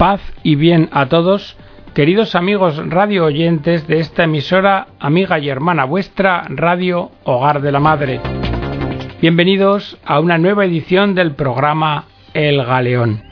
Paz y bien a todos, queridos amigos radio oyentes de esta emisora, amiga y hermana vuestra, Radio Hogar de la Madre. Bienvenidos a una nueva edición del programa El Galeón.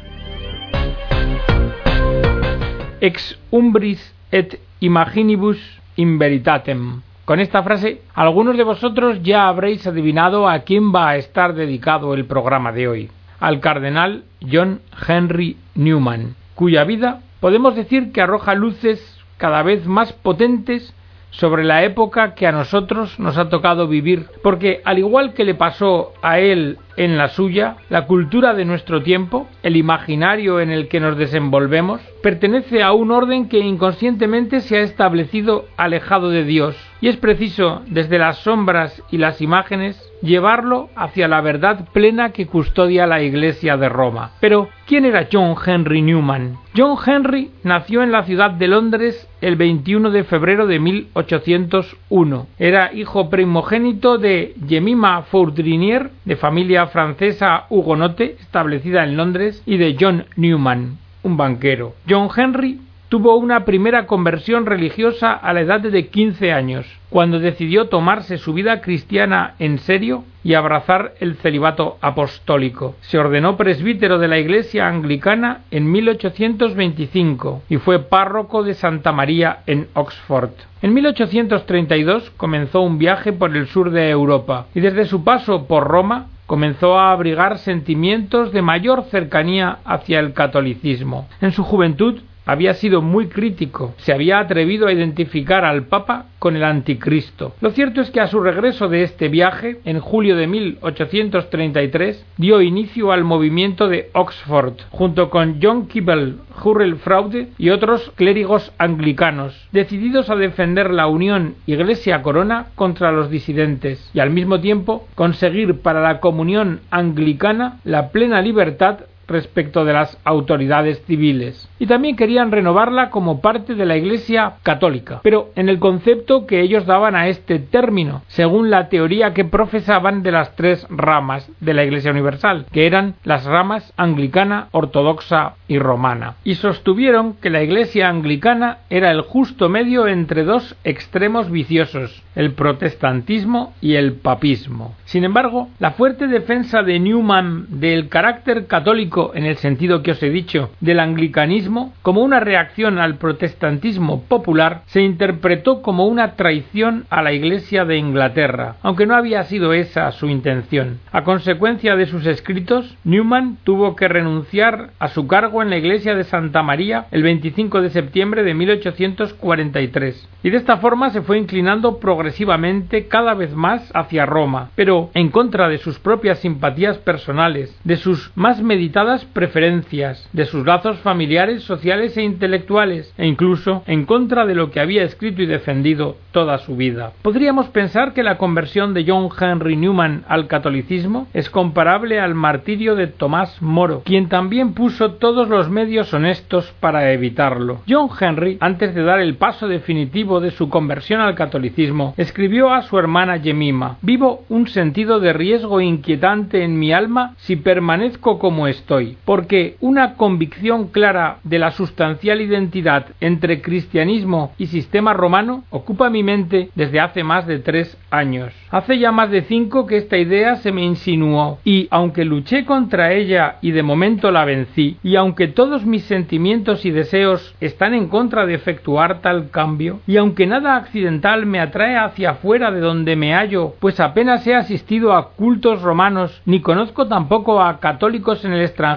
Ex umbris et imaginibus in veritatem. Con esta frase, algunos de vosotros ya habréis adivinado a quién va a estar dedicado el programa de hoy, al cardenal John Henry Newman, cuya vida podemos decir que arroja luces cada vez más potentes sobre la época que a nosotros nos ha tocado vivir, porque al igual que le pasó a él en la suya, la cultura de nuestro tiempo, el imaginario en el que nos desenvolvemos, pertenece a un orden que inconscientemente se ha establecido alejado de Dios, y es preciso, desde las sombras y las imágenes, llevarlo hacia la verdad plena que custodia la Iglesia de Roma. Pero, ¿quién era John Henry Newman? John Henry nació en la ciudad de Londres el 21 de febrero de 1801. Era hijo primogénito de Jemima Fourdrinier, de familia francesa hugonote, establecida en Londres, y de John Newman, un banquero. John Henry tuvo una primera conversión religiosa a la edad de 15 años, cuando decidió tomarse su vida cristiana en serio y abrazar el celibato apostólico. Se ordenó presbítero de la Iglesia anglicana en 1825 y fue párroco de Santa María en Oxford. En 1832 comenzó un viaje por el sur de Europa y desde su paso por Roma comenzó a abrigar sentimientos de mayor cercanía hacia el catolicismo. En su juventud había sido muy crítico, se había atrevido a identificar al Papa con el Anticristo. Lo cierto es que a su regreso de este viaje, en julio de 1833, dio inicio al movimiento de Oxford, junto con John Kibble, Hurrell Fraude y otros clérigos anglicanos, decididos a defender la unión Iglesia-Corona contra los disidentes y al mismo tiempo conseguir para la comunión anglicana la plena libertad respecto de las autoridades civiles. Y también querían renovarla como parte de la Iglesia católica, pero en el concepto que ellos daban a este término, según la teoría que profesaban de las tres ramas de la Iglesia Universal, que eran las ramas anglicana, ortodoxa y romana. Y sostuvieron que la Iglesia anglicana era el justo medio entre dos extremos viciosos, el protestantismo y el papismo. Sin embargo, la fuerte defensa de Newman del carácter católico en el sentido que os he dicho del anglicanismo, como una reacción al protestantismo popular, se interpretó como una traición a la Iglesia de Inglaterra, aunque no había sido esa su intención. A consecuencia de sus escritos, Newman tuvo que renunciar a su cargo en la Iglesia de Santa María el 25 de septiembre de 1843, y de esta forma se fue inclinando progresivamente cada vez más hacia Roma, pero en contra de sus propias simpatías personales, de sus más meditadas preferencias, de sus lazos familiares, sociales e intelectuales, e incluso en contra de lo que había escrito y defendido toda su vida. Podríamos pensar que la conversión de John Henry Newman al catolicismo es comparable al martirio de Tomás Moro, quien también puso todos los medios honestos para evitarlo. John Henry, antes de dar el paso definitivo de su conversión al catolicismo, escribió a su hermana Jemima Vivo un sentido de riesgo inquietante en mi alma si permanezco como estoy porque una convicción clara de la sustancial identidad entre cristianismo y sistema romano ocupa mi mente desde hace más de tres años. Hace ya más de cinco que esta idea se me insinuó, y aunque luché contra ella y de momento la vencí, y aunque todos mis sentimientos y deseos están en contra de efectuar tal cambio, y aunque nada accidental me atrae hacia afuera de donde me hallo, pues apenas he asistido a cultos romanos, ni conozco tampoco a católicos en el extranjero,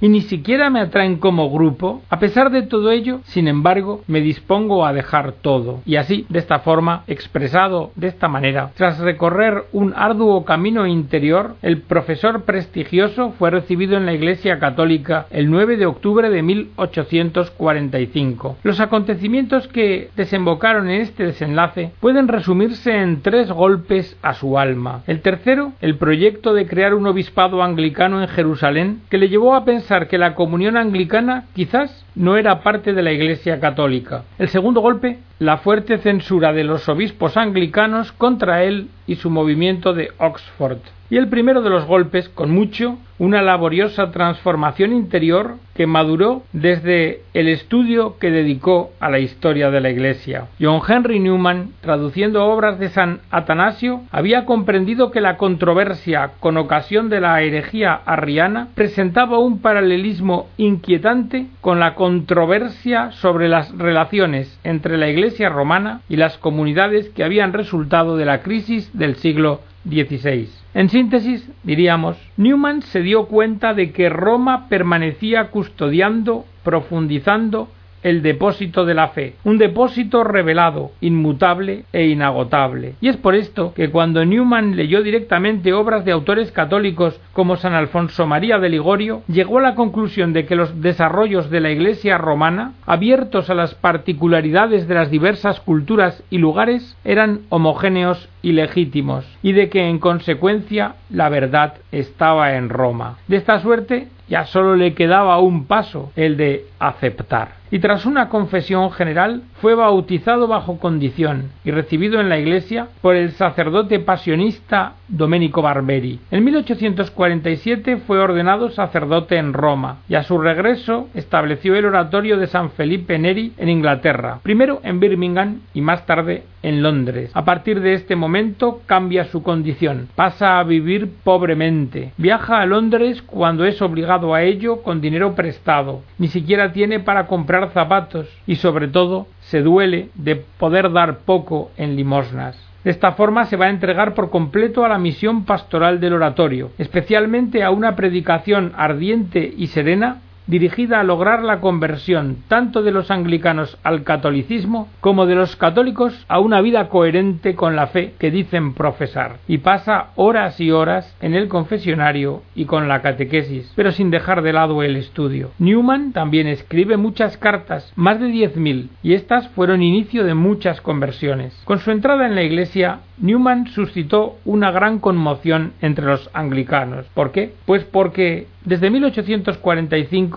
y ni siquiera me atraen como grupo, a pesar de todo ello, sin embargo, me dispongo a dejar todo. Y así, de esta forma, expresado de esta manera, tras recorrer un arduo camino interior, el profesor prestigioso fue recibido en la Iglesia Católica el 9 de octubre de 1845. Los acontecimientos que desembocaron en este desenlace pueden resumirse en tres golpes a su alma. El tercero, el proyecto de crear un obispado anglicano en Jerusalén que le llevó a pensar que la comunión anglicana quizás no era parte de la Iglesia católica. El segundo golpe, la fuerte censura de los obispos anglicanos contra él y su movimiento de Oxford. Y el primero de los golpes, con mucho, una laboriosa transformación interior que maduró desde el estudio que dedicó a la historia de la Iglesia. John Henry Newman, traduciendo obras de San Atanasio, había comprendido que la controversia con ocasión de la herejía arriana presentaba un paralelismo inquietante con la controversia sobre las relaciones entre la Iglesia romana y las comunidades que habían resultado de la crisis del siglo XVI. En síntesis, diríamos, Newman se dio cuenta de que Roma permanecía custodiando, profundizando el depósito de la fe, un depósito revelado, inmutable e inagotable. Y es por esto que cuando Newman leyó directamente obras de autores católicos como San Alfonso María de Ligorio, llegó a la conclusión de que los desarrollos de la Iglesia romana, abiertos a las particularidades de las diversas culturas y lugares, eran homogéneos y legítimos, y de que en consecuencia la verdad estaba en Roma. De esta suerte ya solo le quedaba un paso, el de aceptar y tras una confesión general fue bautizado bajo condición y recibido en la iglesia por el sacerdote pasionista Domenico Barberi. En 1847 fue ordenado sacerdote en Roma y a su regreso estableció el oratorio de San Felipe Neri en Inglaterra, primero en Birmingham y más tarde en Londres. A partir de este momento cambia su condición, pasa a vivir pobremente, viaja a Londres cuando es obligado a ello con dinero prestado, ni siquiera tiene para comprar zapatos y sobre todo se duele de poder dar poco en limosnas. De esta forma se va a entregar por completo a la misión pastoral del oratorio, especialmente a una predicación ardiente y serena dirigida a lograr la conversión tanto de los anglicanos al catolicismo como de los católicos a una vida coherente con la fe que dicen profesar, y pasa horas y horas en el confesionario y con la catequesis, pero sin dejar de lado el estudio. Newman también escribe muchas cartas, más de diez mil, y estas fueron inicio de muchas conversiones. Con su entrada en la iglesia, Newman suscitó una gran conmoción entre los anglicanos. ¿Por qué? Pues porque desde 1845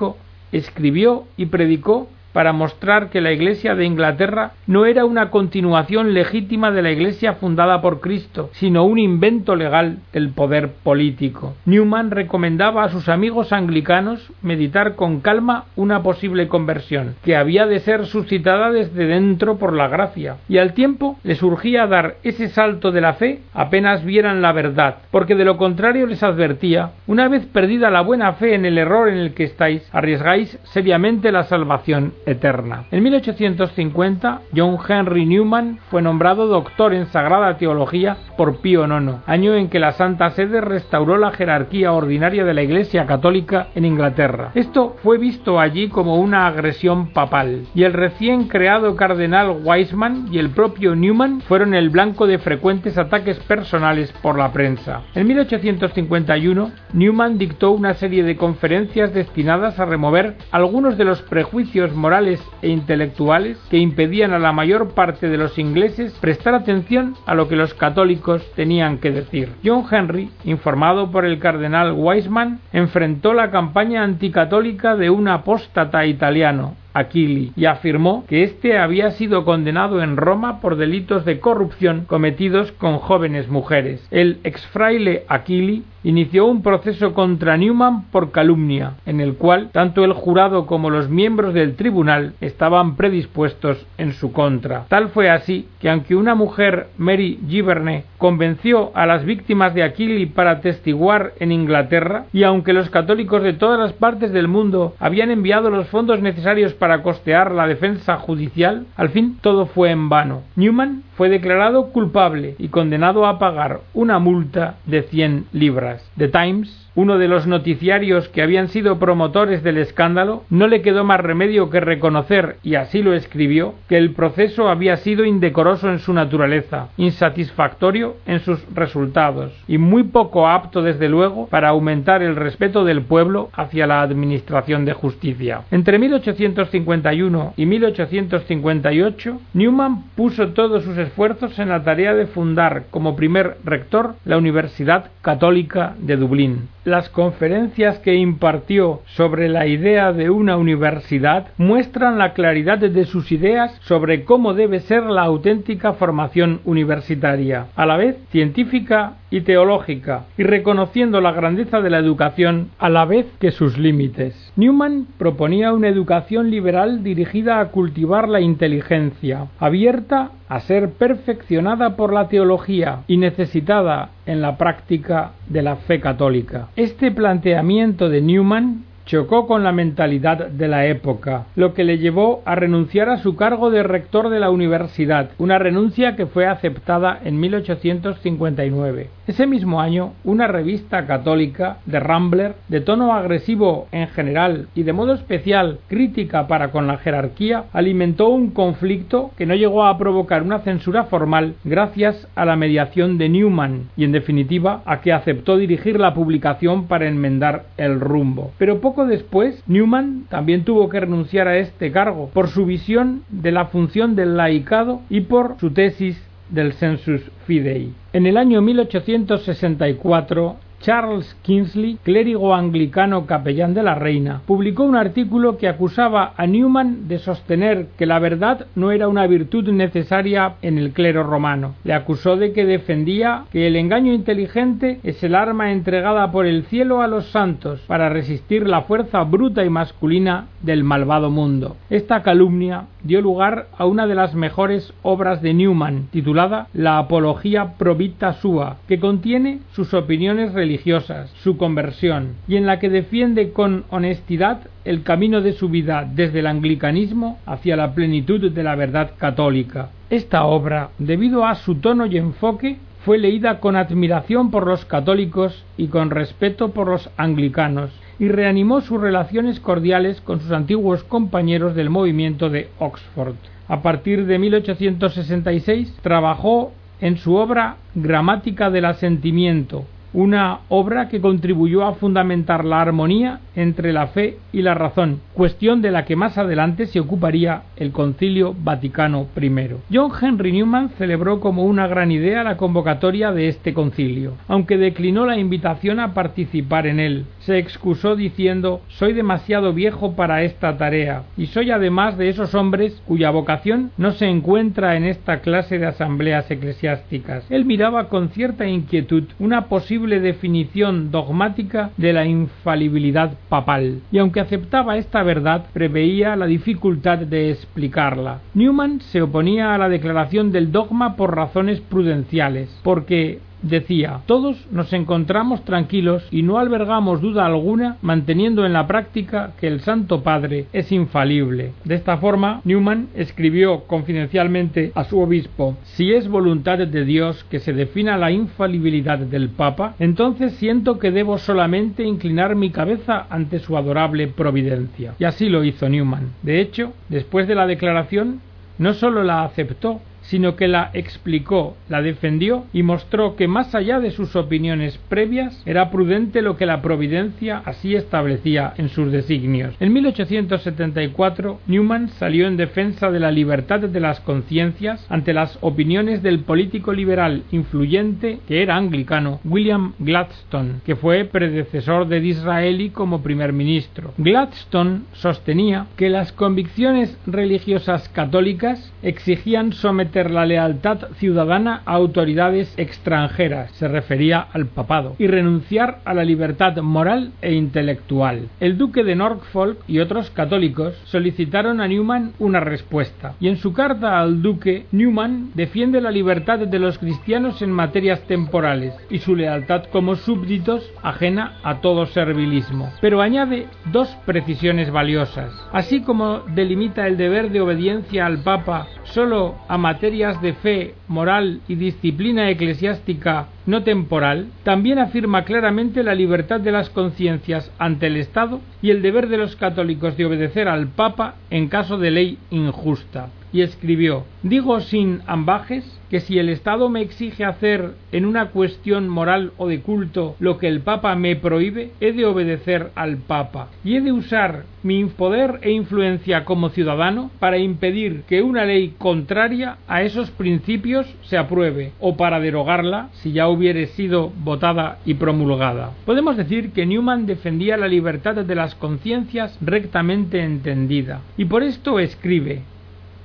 escribió y predicó para mostrar que la Iglesia de Inglaterra no era una continuación legítima de la Iglesia fundada por Cristo, sino un invento legal del poder político. Newman recomendaba a sus amigos anglicanos meditar con calma una posible conversión, que había de ser suscitada desde dentro por la gracia, y al tiempo les urgía dar ese salto de la fe apenas vieran la verdad, porque de lo contrario les advertía, una vez perdida la buena fe en el error en el que estáis, arriesgáis seriamente la salvación eterna. En 1850, John Henry Newman fue nombrado doctor en Sagrada Teología por Pío IX, año en que la Santa Sede restauró la jerarquía ordinaria de la Iglesia Católica en Inglaterra. Esto fue visto allí como una agresión papal, y el recién creado cardenal Wiseman y el propio Newman fueron el blanco de frecuentes ataques personales por la prensa. En 1851, Newman dictó una serie de conferencias destinadas a remover algunos de los prejuicios morales e intelectuales que impedían a la mayor parte de los ingleses prestar atención a lo que los católicos tenían que decir. John Henry, informado por el cardenal Wiseman, enfrentó la campaña anticatólica de un apóstata italiano, Aquili y afirmó que éste había sido condenado en Roma por delitos de corrupción cometidos con jóvenes mujeres. El exfraile Aquili inició un proceso contra Newman por calumnia, en el cual tanto el jurado como los miembros del tribunal estaban predispuestos en su contra. Tal fue así que aunque una mujer, Mary Giverne, convenció a las víctimas de Aquili para testiguar en Inglaterra, y aunque los católicos de todas las partes del mundo habían enviado los fondos necesarios para para costear la defensa judicial, al fin todo fue en vano. Newman fue declarado culpable y condenado a pagar una multa de 100 libras. The Times uno de los noticiarios que habían sido promotores del escándalo, no le quedó más remedio que reconocer, y así lo escribió, que el proceso había sido indecoroso en su naturaleza, insatisfactorio en sus resultados, y muy poco apto desde luego para aumentar el respeto del pueblo hacia la administración de justicia. Entre 1851 y 1858, Newman puso todos sus esfuerzos en la tarea de fundar como primer rector la Universidad Católica de Dublín las conferencias que impartió sobre la idea de una universidad muestran la claridad de sus ideas sobre cómo debe ser la auténtica formación universitaria, a la vez científica y teológica, y reconociendo la grandeza de la educación a la vez que sus límites. Newman proponía una educación liberal dirigida a cultivar la inteligencia, abierta a ser perfeccionada por la teología y necesitada en la práctica de la fe católica. Este planteamiento de Newman chocó con la mentalidad de la época, lo que le llevó a renunciar a su cargo de rector de la universidad, una renuncia que fue aceptada en 1859. Ese mismo año, una revista católica, The Rambler, de tono agresivo en general y de modo especial crítica para con la jerarquía, alimentó un conflicto que no llegó a provocar una censura formal gracias a la mediación de Newman y en definitiva a que aceptó dirigir la publicación para enmendar el rumbo. Pero poco después, Newman también tuvo que renunciar a este cargo por su visión de la función del laicado y por su tesis del Census Fidei. En el año 1864, Charles Kingsley, clérigo anglicano capellán de la reina, publicó un artículo que acusaba a Newman de sostener que la verdad no era una virtud necesaria en el clero romano. Le acusó de que defendía que el engaño inteligente es el arma entregada por el cielo a los santos para resistir la fuerza bruta y masculina del malvado mundo. Esta calumnia dio lugar a una de las mejores obras de Newman, titulada La Apología Provita Sua, que contiene sus opiniones religiosas, su conversión, y en la que defiende con honestidad el camino de su vida desde el anglicanismo hacia la plenitud de la verdad católica. Esta obra, debido a su tono y enfoque, fue leída con admiración por los católicos y con respeto por los anglicanos, y reanimó sus relaciones cordiales con sus antiguos compañeros del movimiento de Oxford. A partir de 1866 trabajó en su obra Gramática del Asentimiento, una obra que contribuyó a fundamentar la armonía entre la fe y la razón, cuestión de la que más adelante se ocuparía el Concilio Vaticano I. John Henry Newman celebró como una gran idea la convocatoria de este concilio, aunque declinó la invitación a participar en él. Se excusó diciendo soy demasiado viejo para esta tarea y soy además de esos hombres cuya vocación no se encuentra en esta clase de asambleas eclesiásticas. Él miraba con cierta inquietud una posible definición dogmática de la infalibilidad papal, y aunque aceptaba esta verdad, preveía la dificultad de explicarla. Newman se oponía a la declaración del dogma por razones prudenciales, porque decía todos nos encontramos tranquilos y no albergamos duda alguna manteniendo en la práctica que el Santo Padre es infalible. De esta forma, Newman escribió confidencialmente a su obispo si es voluntad de Dios que se defina la infalibilidad del Papa, entonces siento que debo solamente inclinar mi cabeza ante su adorable providencia. Y así lo hizo Newman. De hecho, después de la declaración, no sólo la aceptó, sino que la explicó, la defendió y mostró que más allá de sus opiniones previas era prudente lo que la providencia así establecía en sus designios. En 1874 Newman salió en defensa de la libertad de las conciencias ante las opiniones del político liberal influyente que era anglicano William Gladstone, que fue predecesor de Disraeli como primer ministro. Gladstone sostenía que las convicciones religiosas católicas exigían someter la lealtad ciudadana a autoridades extranjeras, se refería al papado, y renunciar a la libertad moral e intelectual. El duque de Norfolk y otros católicos solicitaron a Newman una respuesta, y en su carta al duque, Newman defiende la libertad de los cristianos en materias temporales y su lealtad como súbditos ajena a todo servilismo, pero añade dos precisiones valiosas, así como delimita el deber de obediencia al Papa solo a materias de fe, moral y disciplina eclesiástica no temporal, también afirma claramente la libertad de las conciencias ante el Estado y el deber de los católicos de obedecer al Papa en caso de ley injusta. Y escribió Digo sin ambajes que si el Estado me exige hacer en una cuestión moral o de culto lo que el Papa me prohíbe, he de obedecer al Papa y he de usar mi poder e influencia como ciudadano para impedir que una ley contraria a esos principios se apruebe o para derogarla si ya hubiere sido votada y promulgada. Podemos decir que Newman defendía la libertad de las conciencias rectamente entendida, y por esto escribe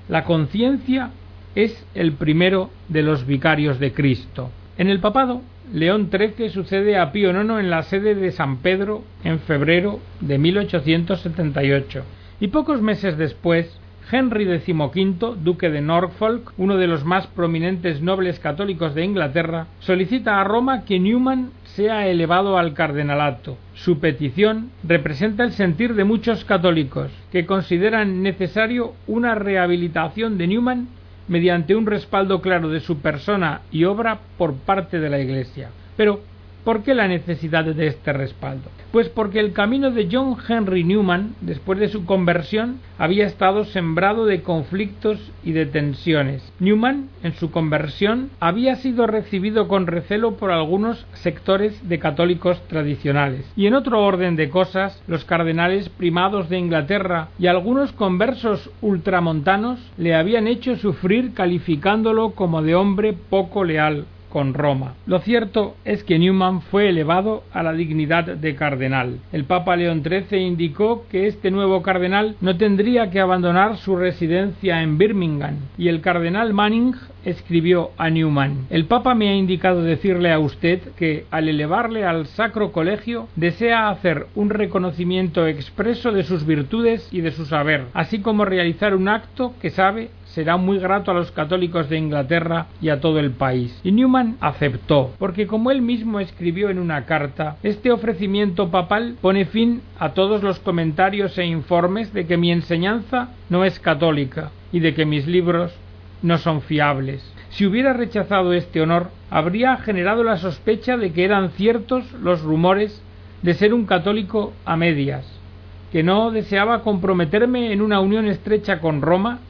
La conciencia es el primero de los vicarios de Cristo. En el papado, León XIII sucede a Pío IX en la sede de San Pedro en febrero de 1878 y pocos meses después Henry XV, duque de Norfolk, uno de los más prominentes nobles católicos de Inglaterra, solicita a Roma que Newman sea elevado al cardenalato. Su petición representa el sentir de muchos católicos, que consideran necesario una rehabilitación de Newman mediante un respaldo claro de su persona y obra por parte de la Iglesia. Pero, ¿por qué la necesidad de este respaldo? Pues porque el camino de John Henry Newman, después de su conversión, había estado sembrado de conflictos y de tensiones. Newman, en su conversión, había sido recibido con recelo por algunos sectores de católicos tradicionales. Y en otro orden de cosas, los cardenales primados de Inglaterra y algunos conversos ultramontanos le habían hecho sufrir calificándolo como de hombre poco leal con Roma. Lo cierto es que Newman fue elevado a la dignidad de cardenal. El Papa León XIII indicó que este nuevo cardenal no tendría que abandonar su residencia en Birmingham y el cardenal Manning escribió a Newman El Papa me ha indicado decirle a usted que al elevarle al Sacro Colegio desea hacer un reconocimiento expreso de sus virtudes y de su saber, así como realizar un acto que sabe será muy grato a los católicos de Inglaterra y a todo el país. Y Newman aceptó, porque como él mismo escribió en una carta, este ofrecimiento papal pone fin a todos los comentarios e informes de que mi enseñanza no es católica y de que mis libros no son fiables. Si hubiera rechazado este honor, habría generado la sospecha de que eran ciertos los rumores de ser un católico a medias, que no deseaba comprometerme en una unión estrecha con Roma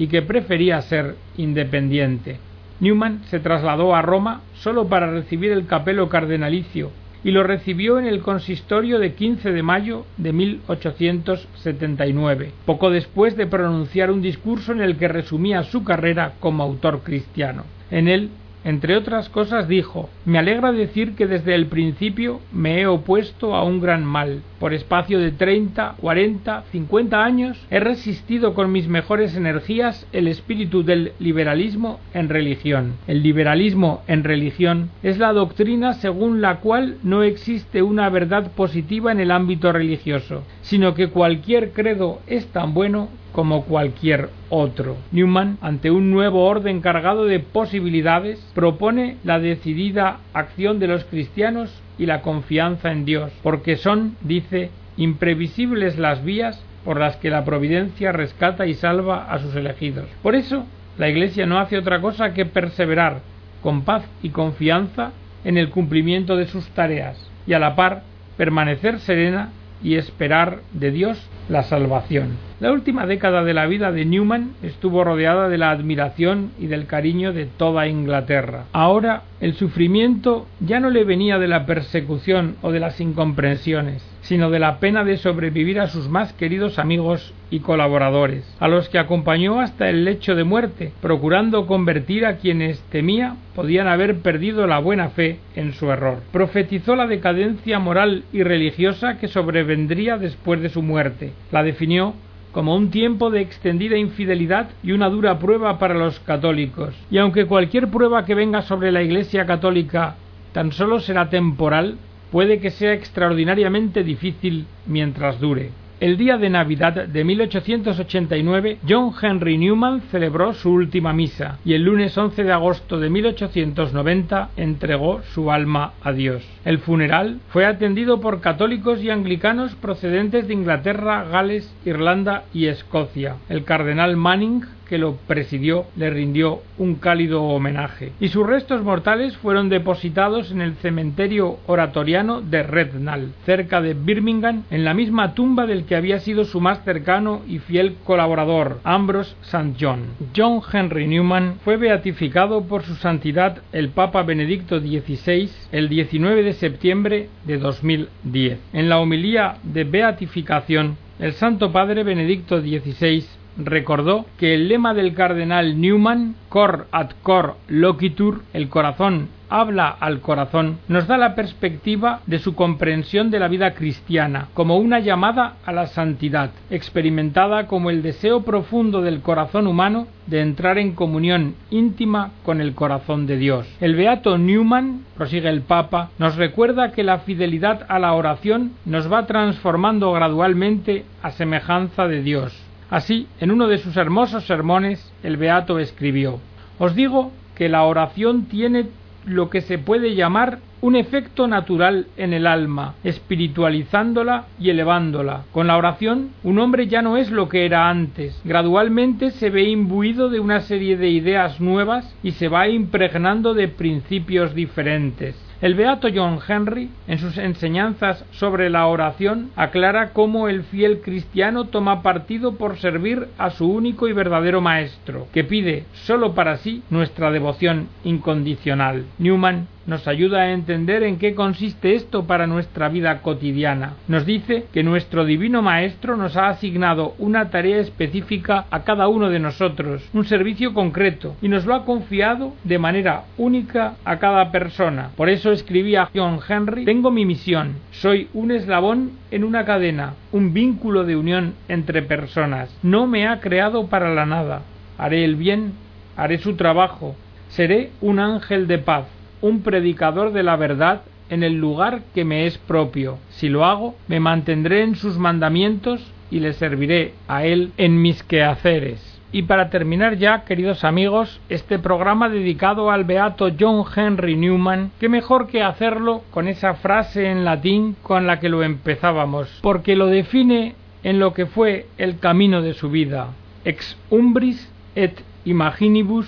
y que prefería ser independiente. Newman se trasladó a Roma solo para recibir el capelo cardenalicio y lo recibió en el consistorio de 15 de mayo de 1879, poco después de pronunciar un discurso en el que resumía su carrera como autor cristiano. En él entre otras cosas dijo Me alegra decir que desde el principio me he opuesto a un gran mal. Por espacio de treinta, cuarenta, cincuenta años he resistido con mis mejores energías el espíritu del liberalismo en religión. El liberalismo en religión es la doctrina según la cual no existe una verdad positiva en el ámbito religioso, sino que cualquier credo es tan bueno como cualquier otro. Newman, ante un nuevo orden cargado de posibilidades, propone la decidida acción de los cristianos y la confianza en Dios, porque son, dice, imprevisibles las vías por las que la providencia rescata y salva a sus elegidos. Por eso, la Iglesia no hace otra cosa que perseverar con paz y confianza en el cumplimiento de sus tareas y a la par permanecer serena y esperar de Dios la salvación. La última década de la vida de Newman estuvo rodeada de la admiración y del cariño de toda Inglaterra. Ahora el sufrimiento ya no le venía de la persecución o de las incomprensiones, sino de la pena de sobrevivir a sus más queridos amigos y colaboradores, a los que acompañó hasta el lecho de muerte, procurando convertir a quienes temía podían haber perdido la buena fe en su error. Profetizó la decadencia moral y religiosa que sobrevendría después de su muerte. La definió como un tiempo de extendida infidelidad y una dura prueba para los católicos. Y aunque cualquier prueba que venga sobre la Iglesia católica tan solo será temporal, puede que sea extraordinariamente difícil mientras dure. El día de Navidad de 1889, John Henry Newman celebró su última misa y el lunes 11 de agosto de 1890 entregó su alma a Dios. El funeral fue atendido por católicos y anglicanos procedentes de Inglaterra, Gales, Irlanda y Escocia. El cardenal Manning que lo presidió le rindió un cálido homenaje y sus restos mortales fueron depositados en el cementerio oratoriano de Rednall, cerca de Birmingham, en la misma tumba del que había sido su más cercano y fiel colaborador, Ambrose St. John. John Henry Newman fue beatificado por su santidad el Papa Benedicto XVI el 19 de septiembre de 2010. En la homilía de beatificación, el Santo Padre Benedicto XVI recordó que el lema del cardenal Newman, Cor ad cor loquitur, el corazón habla al corazón, nos da la perspectiva de su comprensión de la vida cristiana como una llamada a la santidad, experimentada como el deseo profundo del corazón humano de entrar en comunión íntima con el corazón de Dios. El beato Newman, prosigue el Papa, nos recuerda que la fidelidad a la oración nos va transformando gradualmente a semejanza de Dios. Así, en uno de sus hermosos sermones, el beato escribió Os digo que la oración tiene lo que se puede llamar un efecto natural en el alma, espiritualizándola y elevándola. Con la oración, un hombre ya no es lo que era antes. Gradualmente se ve imbuido de una serie de ideas nuevas y se va impregnando de principios diferentes. El beato John Henry, en sus enseñanzas sobre la oración, aclara cómo el fiel cristiano toma partido por servir a su único y verdadero maestro, que pide sólo para sí nuestra devoción incondicional. Newman nos ayuda a entender en qué consiste esto para nuestra vida cotidiana. Nos dice que nuestro Divino Maestro nos ha asignado una tarea específica a cada uno de nosotros, un servicio concreto, y nos lo ha confiado de manera única a cada persona. Por eso escribía John Henry, tengo mi misión, soy un eslabón en una cadena, un vínculo de unión entre personas. No me ha creado para la nada. Haré el bien, haré su trabajo, seré un ángel de paz un predicador de la verdad en el lugar que me es propio. Si lo hago, me mantendré en sus mandamientos y le serviré a él en mis quehaceres. Y para terminar ya, queridos amigos, este programa dedicado al beato John Henry Newman, qué mejor que hacerlo con esa frase en latín con la que lo empezábamos, porque lo define en lo que fue el camino de su vida. Ex umbris et imaginibus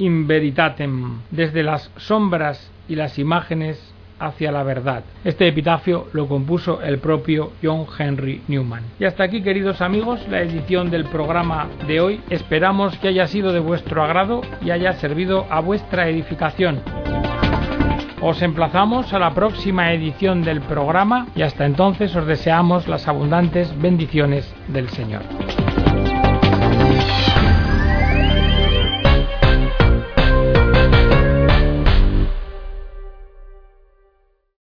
in veritatem, desde las sombras y las imágenes hacia la verdad. Este epitafio lo compuso el propio John Henry Newman. Y hasta aquí, queridos amigos, la edición del programa de hoy. Esperamos que haya sido de vuestro agrado y haya servido a vuestra edificación. Os emplazamos a la próxima edición del programa y hasta entonces os deseamos las abundantes bendiciones del Señor.